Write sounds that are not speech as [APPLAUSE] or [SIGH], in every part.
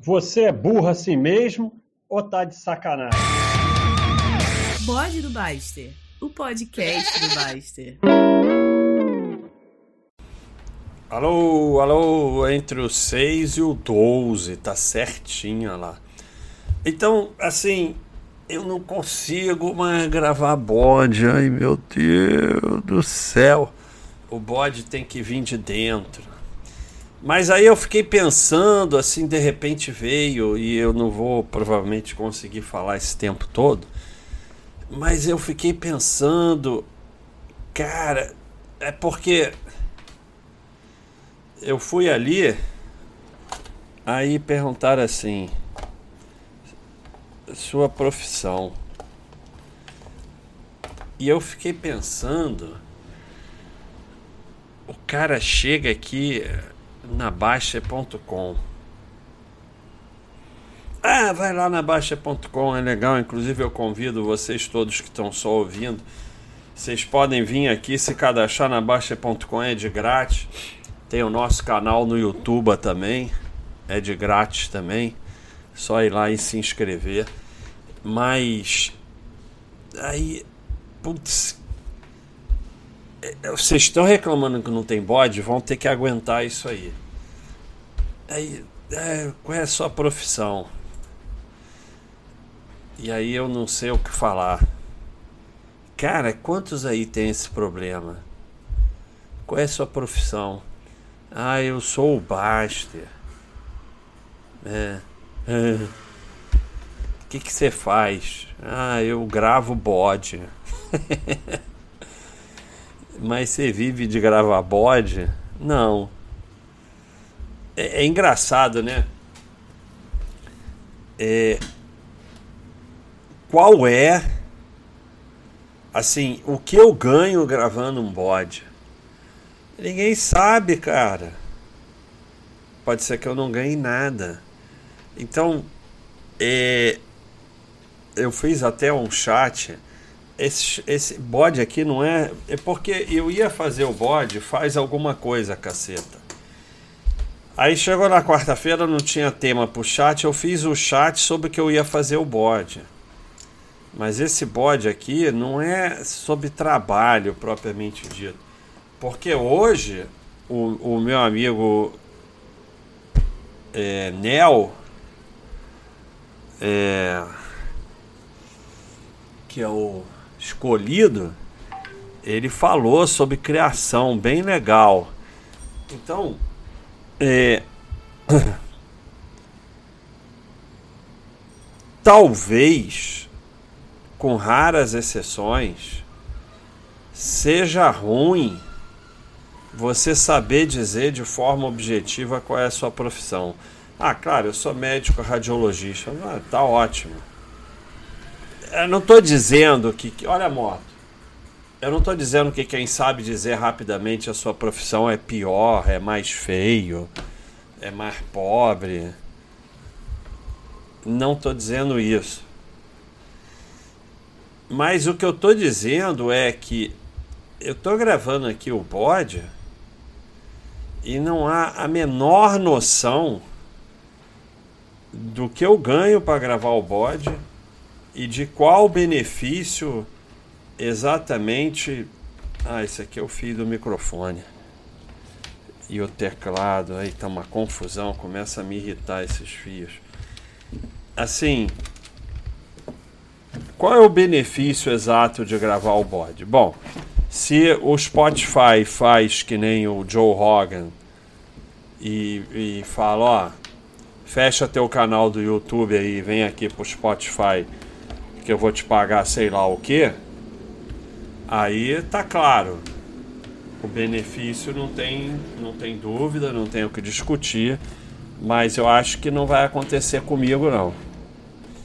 Você é burro assim mesmo ou tá de sacanagem? Bode do Baster, o podcast do Baster. Alô, alô, entre o 6 e o 12, tá certinho lá. Então, assim, eu não consigo mais gravar bode, ai meu Deus do céu. O bode tem que vir de dentro. Mas aí eu fiquei pensando, assim, de repente veio, e eu não vou provavelmente conseguir falar esse tempo todo, mas eu fiquei pensando, cara, é porque eu fui ali, aí perguntaram assim, sua profissão. E eu fiquei pensando, o cara chega aqui na Baixa.com. Ah, vai lá na Baixa.com, é legal. Inclusive, eu convido vocês todos que estão só ouvindo. Vocês podem vir aqui se cadastrar na Baixa.com, é de grátis. Tem o nosso canal no YouTube também, é de grátis também. Só ir lá e se inscrever. Mas. Aí. Putz, vocês estão reclamando que não tem bode, vão ter que aguentar isso aí. Aí, é, qual é a sua profissão? E aí eu não sei o que falar. Cara, quantos aí tem esse problema? Qual é a sua profissão? Ah, eu sou o Baster. É. é. O que você faz? Ah, eu gravo bode. [LAUGHS] Mas você vive de gravar bode? Não. É, é engraçado, né? É, qual é, assim, o que eu ganho gravando um bode? Ninguém sabe, cara. Pode ser que eu não ganhe nada. Então, é, eu fiz até um chat esse, esse bode aqui não é. É porque eu ia fazer o bode, faz alguma coisa, caceta. Aí chegou na quarta-feira, não tinha tema pro chat, eu fiz o chat sobre que eu ia fazer o bode. Mas esse bode aqui não é sobre trabalho propriamente dito. Porque hoje o, o meu amigo é, Nel é, que é o escolhido, ele falou sobre criação, bem legal. Então, é, [COUGHS] talvez, com raras exceções, seja ruim você saber dizer de forma objetiva qual é a sua profissão. Ah, claro, eu sou médico radiologista. Ah, tá ótimo eu não estou dizendo que. Olha a moto. Eu não estou dizendo que quem sabe dizer rapidamente a sua profissão é pior, é mais feio, é mais pobre. Não estou dizendo isso. Mas o que eu estou dizendo é que eu estou gravando aqui o bode e não há a menor noção do que eu ganho para gravar o bode e de qual benefício exatamente. Ah, esse aqui é o fio do microfone. E o teclado, aí tá uma confusão, começa a me irritar esses fios. Assim, qual é o benefício exato de gravar o bode? Bom, se o Spotify faz que nem o Joe Rogan e, e fala, ó, fecha teu canal do YouTube aí, vem aqui pro Spotify que eu vou te pagar sei lá o que, aí tá claro. O benefício não tem, não tem dúvida, não tem o que discutir, mas eu acho que não vai acontecer comigo não.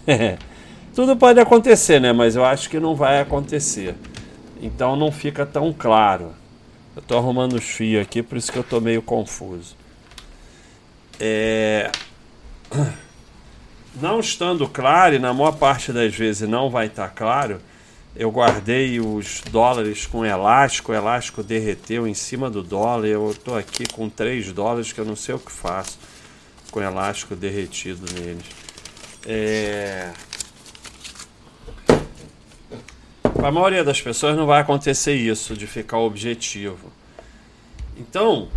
[LAUGHS] Tudo pode acontecer, né? Mas eu acho que não vai acontecer. Então não fica tão claro. Eu tô arrumando os fios aqui, por isso que eu tô meio confuso. É não estando claro, e na maior parte das vezes não vai estar claro, eu guardei os dólares com elástico, o elástico derreteu em cima do dólar, eu estou aqui com 3 dólares que eu não sei o que faço. com elástico derretido neles. É... Para a maioria das pessoas não vai acontecer isso, de ficar objetivo. Então,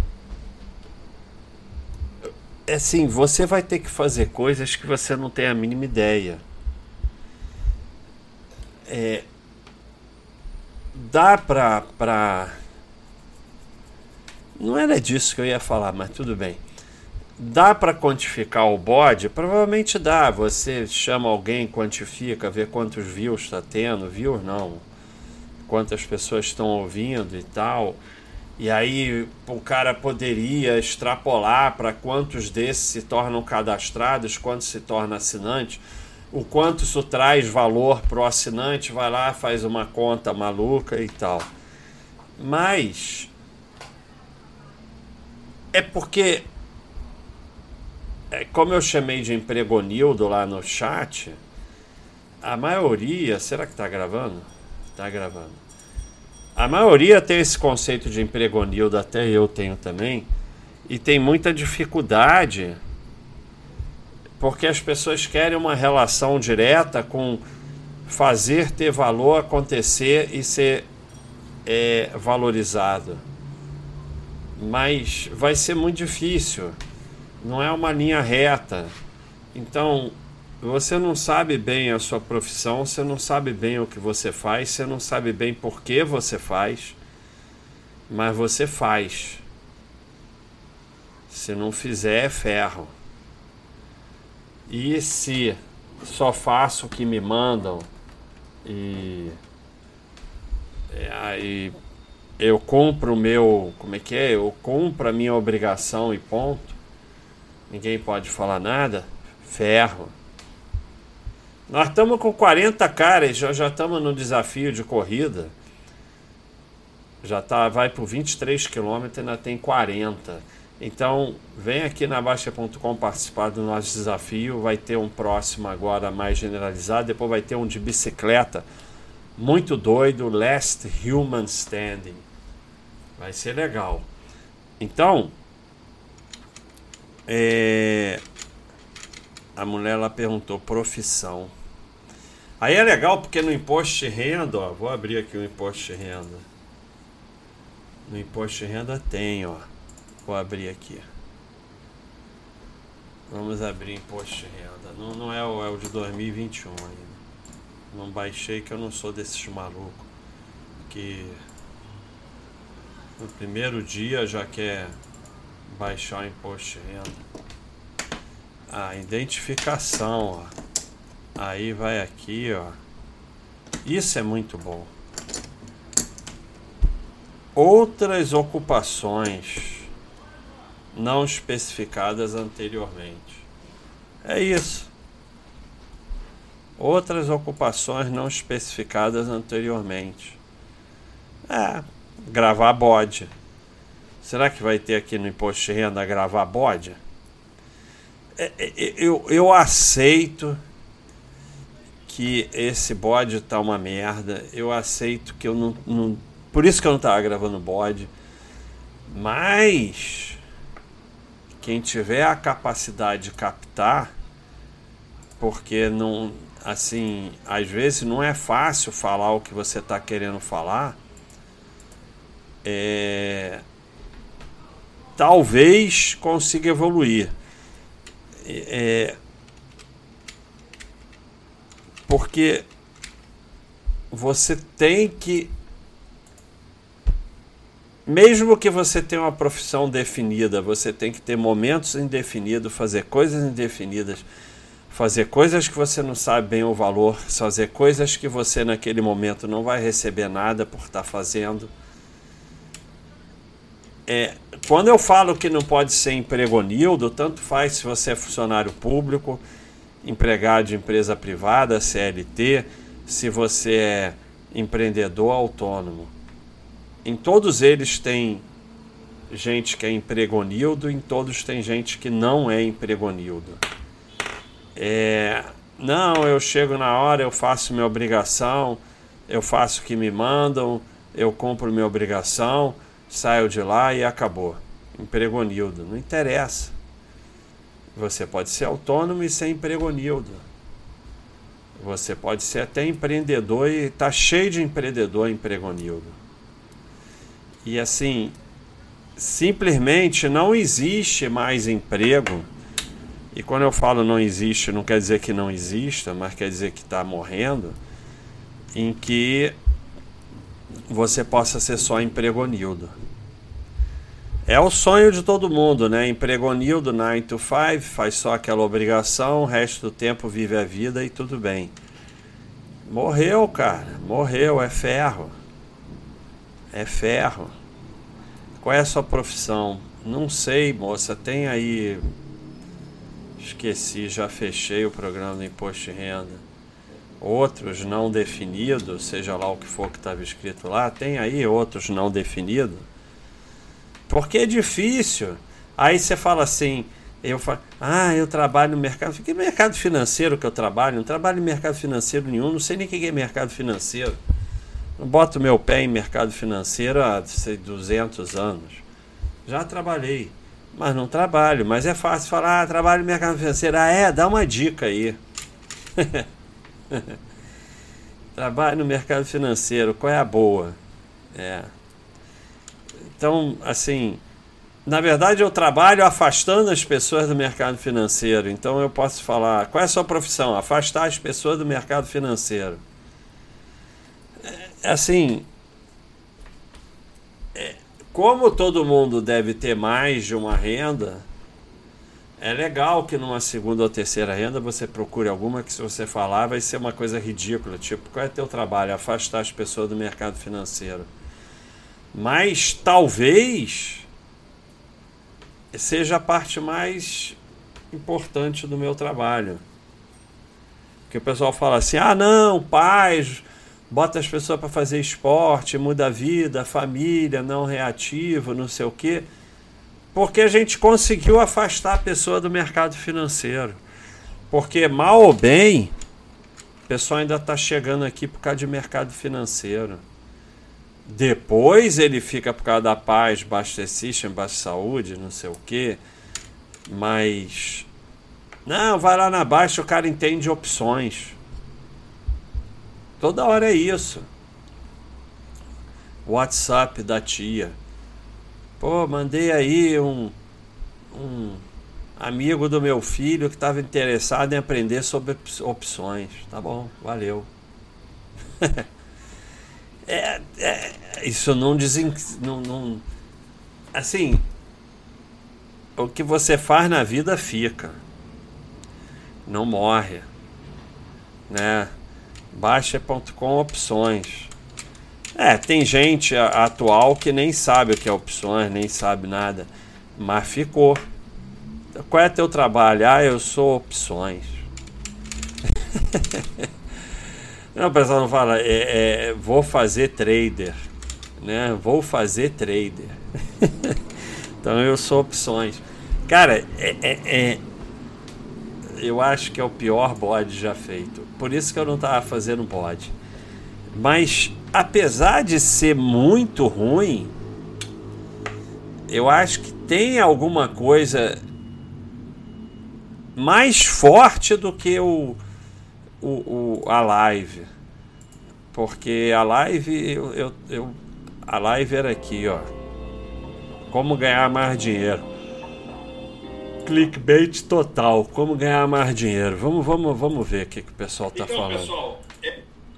assim, você vai ter que fazer coisas que você não tem a mínima ideia. É, dá pra, pra. Não era disso que eu ia falar, mas tudo bem. Dá para quantificar o bode? Provavelmente dá. Você chama alguém, quantifica, vê quantos views está tendo, views não, quantas pessoas estão ouvindo e tal. E aí o cara poderia extrapolar para quantos desses se tornam cadastrados, quantos se tornam assinantes, o quanto isso traz valor para o assinante, vai lá, faz uma conta maluca e tal. Mas é porque é, como eu chamei de empregonildo lá no chat, a maioria. Será que está gravando? Está gravando. A maioria tem esse conceito de empregonildo, até eu tenho também, e tem muita dificuldade porque as pessoas querem uma relação direta com fazer ter valor acontecer e ser é, valorizado. Mas vai ser muito difícil não é uma linha reta. Então, você não sabe bem a sua profissão, você não sabe bem o que você faz, você não sabe bem por que você faz, mas você faz. Se não fizer, é ferro. E se só faço o que me mandam e é, aí eu cumpro o meu, como é que é? Eu cumpro a minha obrigação e ponto ninguém pode falar nada, ferro. Nós estamos com 40 caras, já estamos no desafio de corrida. Já tá, vai por 23 quilômetros, ainda tem 40. Então, vem aqui na Baixa.com participar do nosso desafio. Vai ter um próximo agora mais generalizado. Depois vai ter um de bicicleta. Muito doido. Last Human Standing. Vai ser legal. Então, é... A mulher ela perguntou profissão. Aí é legal porque no imposto de renda, ó, vou abrir aqui o imposto de renda. No imposto de renda tem, ó. Vou abrir aqui. Vamos abrir imposto de renda. Não, não é, o, é o de 2021 ainda. Não baixei que eu não sou desses malucos que no primeiro dia já quer baixar o imposto de renda. A identificação, ó. Aí vai aqui, ó. Isso é muito bom. Outras ocupações não especificadas anteriormente. É isso. Outras ocupações não especificadas anteriormente. É, gravar bode. Será que vai ter aqui no imposto de renda gravar bode? Eu, eu aceito que esse bode tá uma merda. Eu aceito que eu não, não. Por isso que eu não tava gravando bode. Mas quem tiver a capacidade de captar, porque não. Assim, às vezes não é fácil falar o que você está querendo falar. É, talvez consiga evoluir. É, porque você tem que mesmo que você tenha uma profissão definida, você tem que ter momentos indefinidos, fazer coisas indefinidas, fazer coisas que você não sabe bem o valor, fazer coisas que você naquele momento não vai receber nada por estar fazendo. É, quando eu falo que não pode ser empregonildo, tanto faz se você é funcionário público, empregado de empresa privada, CLT, se você é empreendedor autônomo. Em todos eles tem gente que é empregonildo, em todos tem gente que não é empregonildo. É, não, eu chego na hora, eu faço minha obrigação, eu faço o que me mandam, eu cumpro minha obrigação saiu de lá e acabou. Empregonildo. Não interessa. Você pode ser autônomo e ser empregonildo. Você pode ser até empreendedor e tá cheio de empreendedor empregonildo. E assim, simplesmente não existe mais emprego. E quando eu falo não existe, não quer dizer que não exista, mas quer dizer que está morrendo, em que você possa ser só empregonildo. É o sonho de todo mundo, né? Empregonildo 9 to 5, faz só aquela obrigação, o resto do tempo vive a vida e tudo bem. Morreu, cara. Morreu, é ferro. É ferro. Qual é a sua profissão? Não sei, moça. Tem aí. Esqueci, já fechei o programa do imposto de renda. Outros não definidos, seja lá o que for que estava escrito lá, tem aí outros não definidos porque é difícil. Aí você fala assim, eu falo, ah, eu trabalho no mercado. Que mercado financeiro que eu trabalho? Não trabalho em mercado financeiro nenhum, não sei nem o que é mercado financeiro. Não boto meu pé em mercado financeiro há sei, 200 anos. Já trabalhei, mas não trabalho. Mas é fácil falar, ah, trabalho no mercado financeiro. Ah, é? Dá uma dica aí. [LAUGHS] [LAUGHS] trabalho no mercado financeiro, qual é a boa? É. Então, assim, na verdade eu trabalho afastando as pessoas do mercado financeiro. Então eu posso falar, qual é a sua profissão? Afastar as pessoas do mercado financeiro. É, assim, é, como todo mundo deve ter mais de uma renda, é legal que numa segunda ou terceira renda você procure alguma que se você falar vai ser uma coisa ridícula, tipo, qual é teu trabalho? Afastar as pessoas do mercado financeiro. Mas talvez seja a parte mais importante do meu trabalho. Que o pessoal fala assim: ah, não, paz, bota as pessoas para fazer esporte, muda a vida, família, não reativo, não sei o quê. Porque a gente conseguiu afastar a pessoa do mercado financeiro. Porque, mal ou bem, o pessoal ainda está chegando aqui por causa de mercado financeiro. Depois ele fica por causa da paz, baixa system, baixa saúde, não sei o que. Mas. Não, vai lá na baixa, o cara entende opções. Toda hora é isso. WhatsApp da tia. Pô, mandei aí um, um amigo do meu filho que estava interessado em aprender sobre opções. Tá bom, valeu. [LAUGHS] É, é, isso não desen... Não, não, assim, o que você faz na vida fica. Não morre. Né? Baixa.com opções. É, tem gente atual que nem sabe o que é opções, nem sabe nada. Mas ficou. Qual é teu trabalho? Ah, eu sou opções. [LAUGHS] Não, pessoal não fala, é, é, vou fazer trader, né? Vou fazer trader. [LAUGHS] então eu sou opções. Cara, é, é, é, eu acho que é o pior bode já feito. Por isso que eu não estava fazendo bode. Mas apesar de ser muito ruim, eu acho que tem alguma coisa mais forte do que o o, o, a live. Porque a live, eu, eu, eu, a live era aqui, ó. Como ganhar mais dinheiro. Clickbait total. Como ganhar mais dinheiro. Vamos, vamos, vamos ver o que, que o pessoal tá então, falando. Pessoal,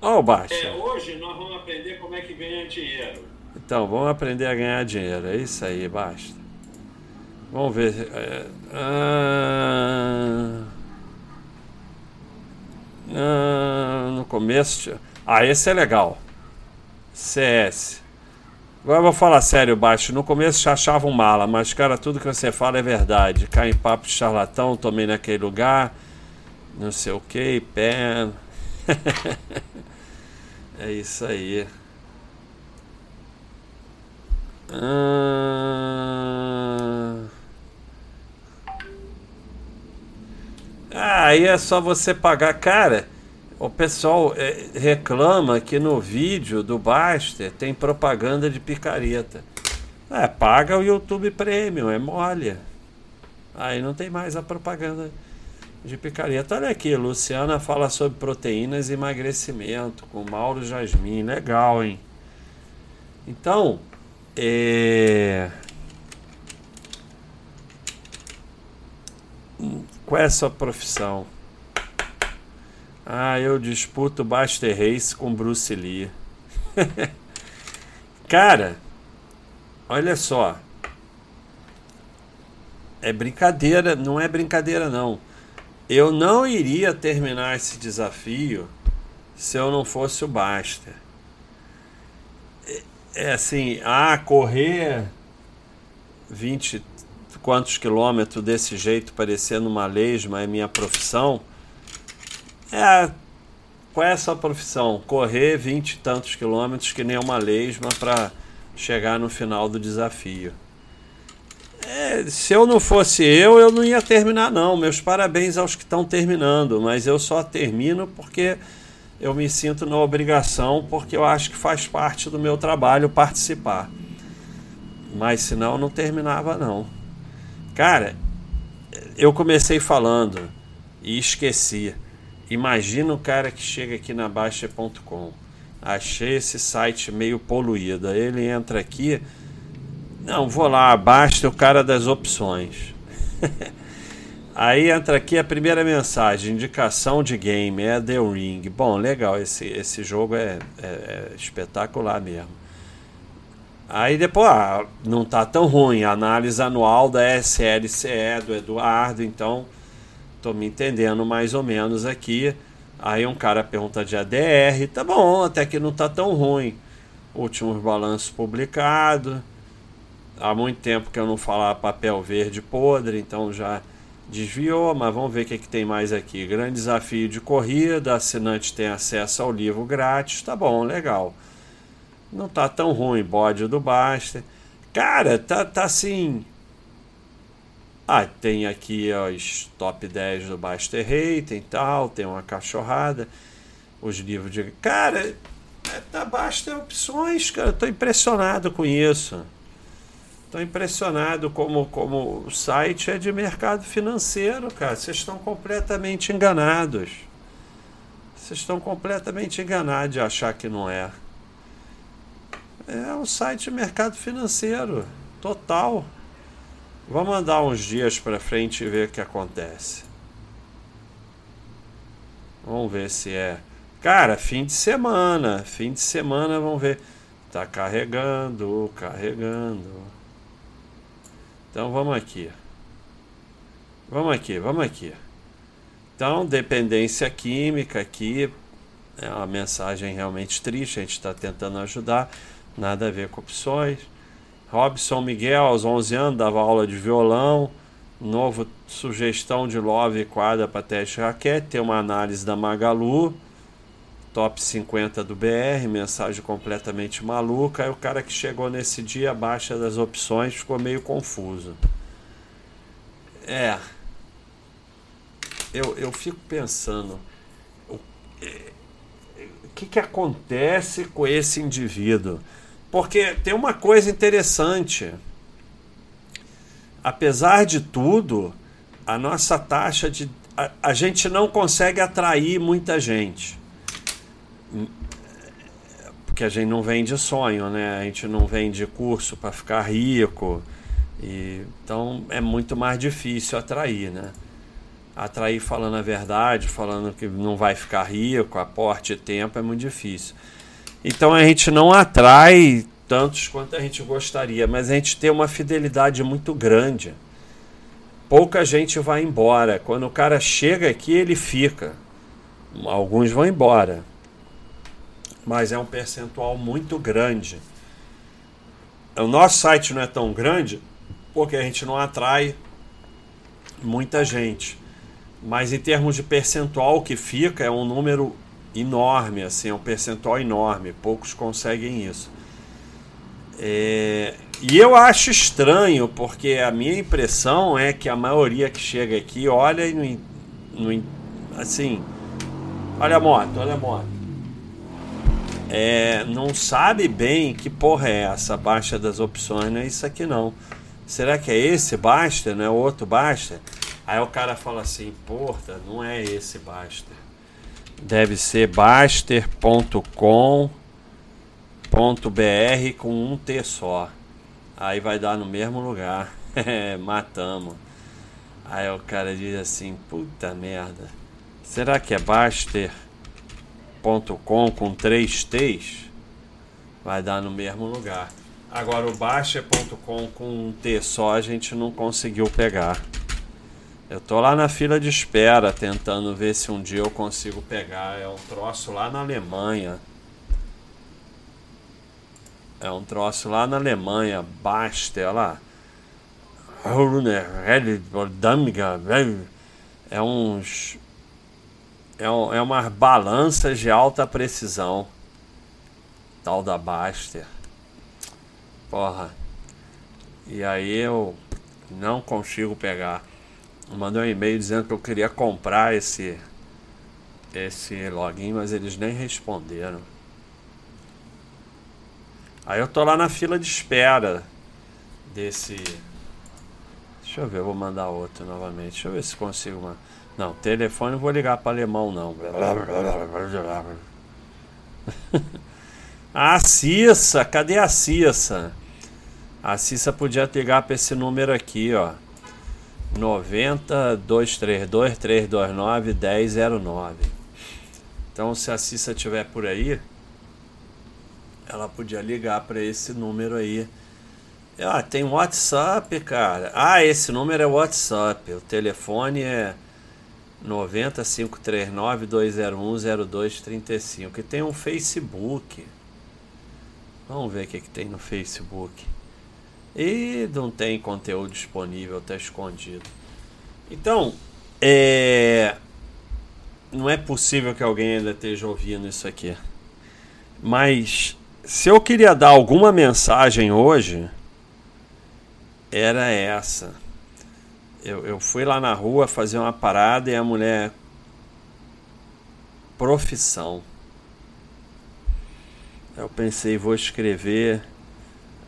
é, oh, Baixa. É, hoje nós vamos aprender como é que ganha dinheiro. Então, vamos aprender a ganhar dinheiro. É isso aí, basta. Vamos ver. É, ah, ah, no começo. Ah, esse é legal. CS. Agora eu vou falar sério, baixo. No começo já achavam mala, mas, cara, tudo que você fala é verdade. Cai em papo de charlatão, tomei naquele lugar. Não sei o que, pé. [LAUGHS] é isso aí. Ah... Ah, aí é só você pagar. Cara, o pessoal é, reclama que no vídeo do Baster tem propaganda de picareta. É, paga o YouTube Premium, é mole. Aí não tem mais a propaganda de picareta. Olha aqui, Luciana fala sobre proteínas e emagrecimento com Mauro Jasmin. Legal, hein? Então, é... qual é a sua profissão? Ah, eu disputo Buster Race com Bruce Lee. [LAUGHS] Cara, olha só. É brincadeira, não é brincadeira não. Eu não iria terminar esse desafio se eu não fosse o Baster. É, é assim, ah, correr 20 quantos quilômetros desse jeito, parecendo uma lesma, é minha profissão. É, qual é a sua profissão? Correr 20 e tantos quilômetros que nem uma lesma para chegar no final do desafio. É, se eu não fosse eu, eu não ia terminar, não. Meus parabéns aos que estão terminando, mas eu só termino porque eu me sinto na obrigação, porque eu acho que faz parte do meu trabalho participar. Mas senão eu não terminava, não. Cara, eu comecei falando e esqueci. Imagina o cara que chega aqui na Baixa.com. Achei esse site meio poluído. Ele entra aqui não, vou lá, basta o cara das opções. [LAUGHS] Aí entra aqui a primeira mensagem, indicação de game, é The Ring. Bom, legal, esse, esse jogo é, é, é espetacular mesmo. Aí depois, ah, não tá tão ruim, análise anual da SLCE do Eduardo, então tô me entendendo mais ou menos aqui. Aí um cara pergunta de ADR, tá bom, até que não tá tão ruim. Últimos balanços publicados há muito tempo que eu não falava papel verde podre, então já desviou, mas vamos ver o que, é que tem mais aqui. Grande desafio de corrida, assinante tem acesso ao livro grátis, tá bom, legal. Não tá tão ruim, bode do Baster. Cara, tá, tá assim. Ah, tem aqui os top 10 do Baster Rating e tal, tem uma cachorrada, os livros de. Cara, é, tá Baster opções, cara, eu tô impressionado com isso. Estou impressionado como, como o site é de mercado financeiro, cara. Vocês estão completamente enganados. Vocês estão completamente enganados de achar que não é. É um site de mercado financeiro, total. Vamos andar uns dias para frente e ver o que acontece. Vamos ver se é. Cara, fim de semana. Fim de semana, vamos ver. Tá carregando, carregando. Então vamos aqui. Vamos aqui, vamos aqui. Então, dependência química aqui é uma mensagem realmente triste, a gente está tentando ajudar, nada a ver com opções. Robson Miguel, aos 11 anos, dava aula de violão. Novo sugestão de Love quadra para teste raquete. Tem uma análise da Magalu top 50 do BR, mensagem completamente maluca. Aí o cara que chegou nesse dia abaixo das opções ficou meio confuso. É. Eu, eu fico pensando. O, é, o que, que acontece com esse indivíduo? Porque tem uma coisa interessante. Apesar de tudo, a nossa taxa de. A, a gente não consegue atrair muita gente porque a gente não vende sonho, né? A gente não vende curso para ficar rico. E, então é muito mais difícil atrair, né? Atrair falando a verdade, falando que não vai ficar rico, aporte tempo é muito difícil. Então a gente não atrai tantos quanto a gente gostaria, mas a gente tem uma fidelidade muito grande. Pouca gente vai embora. Quando o cara chega aqui, ele fica. Alguns vão embora mas é um percentual muito grande. O nosso site não é tão grande porque a gente não atrai muita gente. Mas em termos de percentual que fica, é um número enorme, assim, é um percentual enorme. Poucos conseguem isso. É... E eu acho estranho, porque a minha impressão é que a maioria que chega aqui olha e não, assim, olha a moto, olha a moto é, não sabe bem que porra é essa baixa das opções, não é isso aqui não. será que é esse Baster, não é o outro Baster? Aí o cara fala assim, porra, não é esse Baster. Deve ser baster.com.br com um T só. Aí vai dar no mesmo lugar. [LAUGHS] Matamos. Aí o cara diz assim, puta merda. Será que é baster.com com três T's? Vai dar no mesmo lugar. Agora o Baster.com com um T só a gente não conseguiu pegar. Eu tô lá na fila de espera tentando ver se um dia eu consigo pegar. É um troço lá na Alemanha. É um troço lá na Alemanha, Baster, olha lá. É uns. É, um, é umas balanças de alta precisão. Tal da Baster. Porra. E aí eu não consigo pegar. Mandei um e-mail dizendo que eu queria comprar esse esse login, mas eles nem responderam. Aí eu tô lá na fila de espera desse. Deixa eu ver, eu vou mandar outro novamente. Deixa eu ver se consigo uma. Não, telefone vou ligar para alemão não. [LAUGHS] a Cissa, cadê a Cissa? A Cissa podia ligar para esse número aqui, ó. 90 232 329 1009. Então, se a Cissa estiver por aí, ela podia ligar para esse número aí. Ah, tem WhatsApp, cara. Ah, esse número é WhatsApp. O telefone é 90539 201 0235. E tem um Facebook. Vamos ver o que, que tem no Facebook. E não tem conteúdo disponível, tá escondido. Então, é... não é possível que alguém ainda esteja ouvindo isso aqui. Mas se eu queria dar alguma mensagem hoje, era essa. Eu, eu fui lá na rua fazer uma parada e a mulher. Profissão. Eu pensei, vou escrever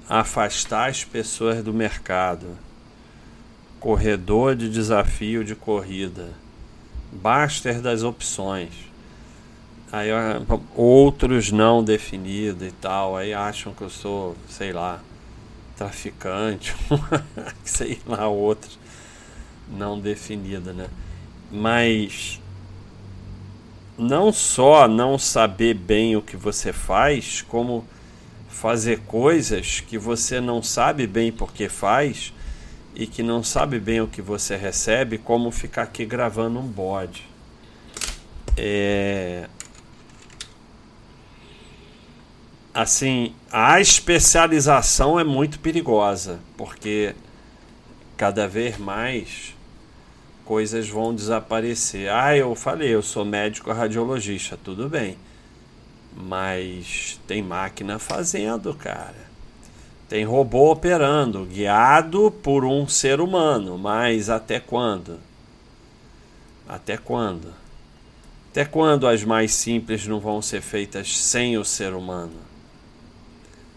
afastar as pessoas do mercado. Corredor de desafio de corrida. Baster das opções Aí outros não definidos e tal, aí acham que eu sou, sei lá, traficante, [LAUGHS] sei lá, outros não definida, né? Mas não só não saber bem o que você faz, como fazer coisas que você não sabe bem porque faz e que não sabe bem o que você recebe, como ficar aqui gravando um bode. É, assim, a especialização é muito perigosa, porque cada vez mais coisas vão desaparecer. Ah, eu falei, eu sou médico radiologista, tudo bem. Mas tem máquina fazendo, cara. Tem robô operando, guiado por um ser humano, mas até quando? Até quando? Até quando as mais simples não vão ser feitas sem o ser humano?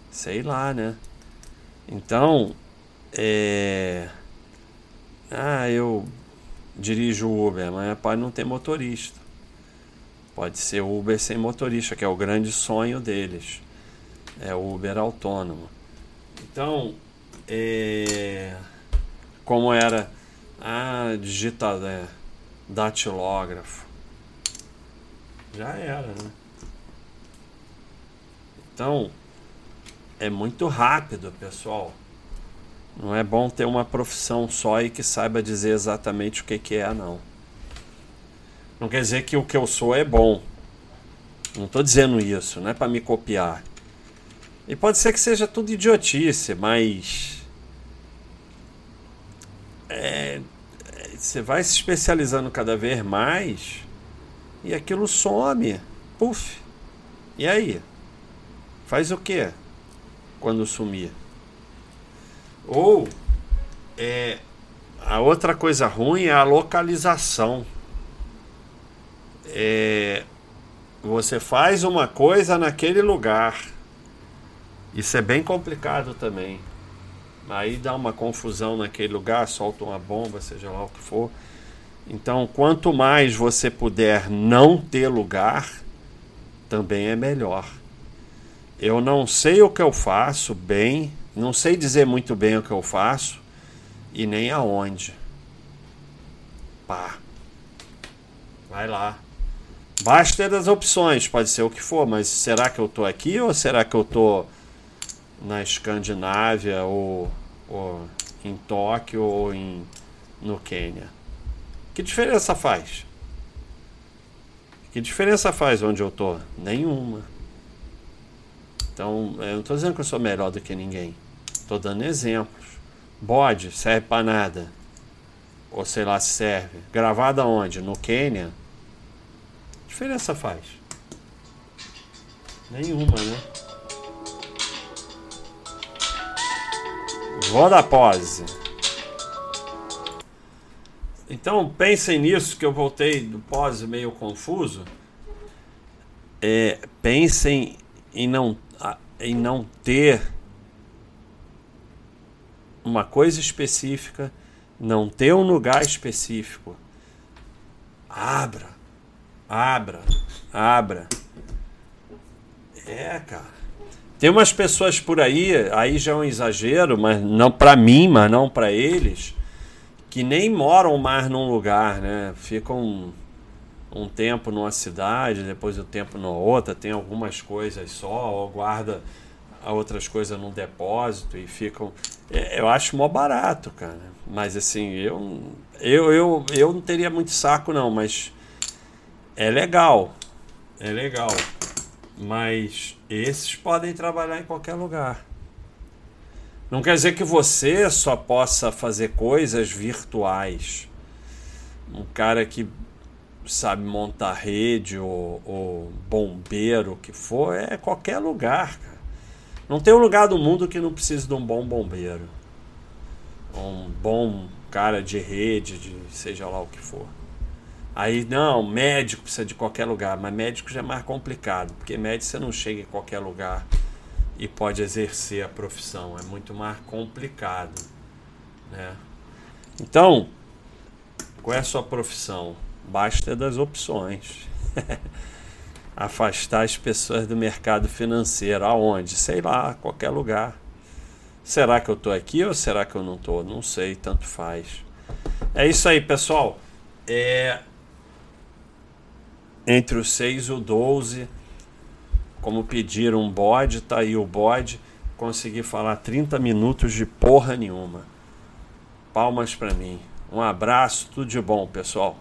Sei lá, né? Então, é. Ah, eu dirijo Uber, mas pode não ter motorista. Pode ser Uber sem motorista, que é o grande sonho deles. É Uber autônomo. Então, é... como era ah, digitado, é, datilógrafo. Já era, né? Então, é muito rápido, pessoal. Não é bom ter uma profissão só e que saiba dizer exatamente o que, que é, não. Não quer dizer que o que eu sou é bom. Não estou dizendo isso, não é para me copiar. E pode ser que seja tudo idiotice, mas. É, você vai se especializando cada vez mais e aquilo some. Puf. E aí? Faz o quê? quando sumir. Ou é, a outra coisa ruim é a localização. É, você faz uma coisa naquele lugar. Isso é bem complicado também. Aí dá uma confusão naquele lugar, solta uma bomba, seja lá o que for. Então, quanto mais você puder não ter lugar, também é melhor. Eu não sei o que eu faço bem, não sei dizer muito bem o que eu faço e nem aonde. Pá. Vai lá. Basta das opções, pode ser o que for, mas será que eu tô aqui ou será que eu tô na Escandinávia ou, ou em Tóquio ou em, no Quênia? Que diferença faz? Que diferença faz onde eu tô? Nenhuma. Então, eu não estou dizendo que eu sou melhor do que ninguém. Estou dando exemplos. Bode serve para nada. Ou sei lá se serve. Gravado aonde? No Quênia? Que diferença faz? Nenhuma, né? Vou dar pose. Então pensem nisso que eu voltei do pose meio confuso. É, pensem em não, em não ter uma coisa específica, não ter um lugar específico. Abra, abra, abra. É, cara. Tem umas pessoas por aí, aí já é um exagero, mas não para mim, mas não para eles, que nem moram mais num lugar, né? Ficam um tempo numa cidade, depois o um tempo na outra, tem algumas coisas só, ou guarda outras coisas num depósito e ficam. É, eu acho mó barato, cara. Mas assim, eu, eu, eu, eu não teria muito saco, não, mas é legal. É legal. Mas esses podem trabalhar em qualquer lugar. Não quer dizer que você só possa fazer coisas virtuais. Um cara que sabe montar rede ou, ou bombeiro, que for, é qualquer lugar. Cara. Não tem um lugar do mundo que não precise de um bom bombeiro. Um bom cara de rede, de seja lá o que for. Aí, não, médico precisa de qualquer lugar, mas médico já é mais complicado, porque médico você não chega em qualquer lugar e pode exercer a profissão, é muito mais complicado, né? Então, qual é a sua profissão? Basta das opções. [LAUGHS] Afastar as pessoas do mercado financeiro, aonde? Sei lá, qualquer lugar. Será que eu estou aqui ou será que eu não estou? Não sei, tanto faz. É isso aí, pessoal. É, entre o 6 e o 12, como pediram um bode, tá aí o bode. Consegui falar 30 minutos de porra nenhuma. Palmas para mim. Um abraço, tudo de bom, pessoal.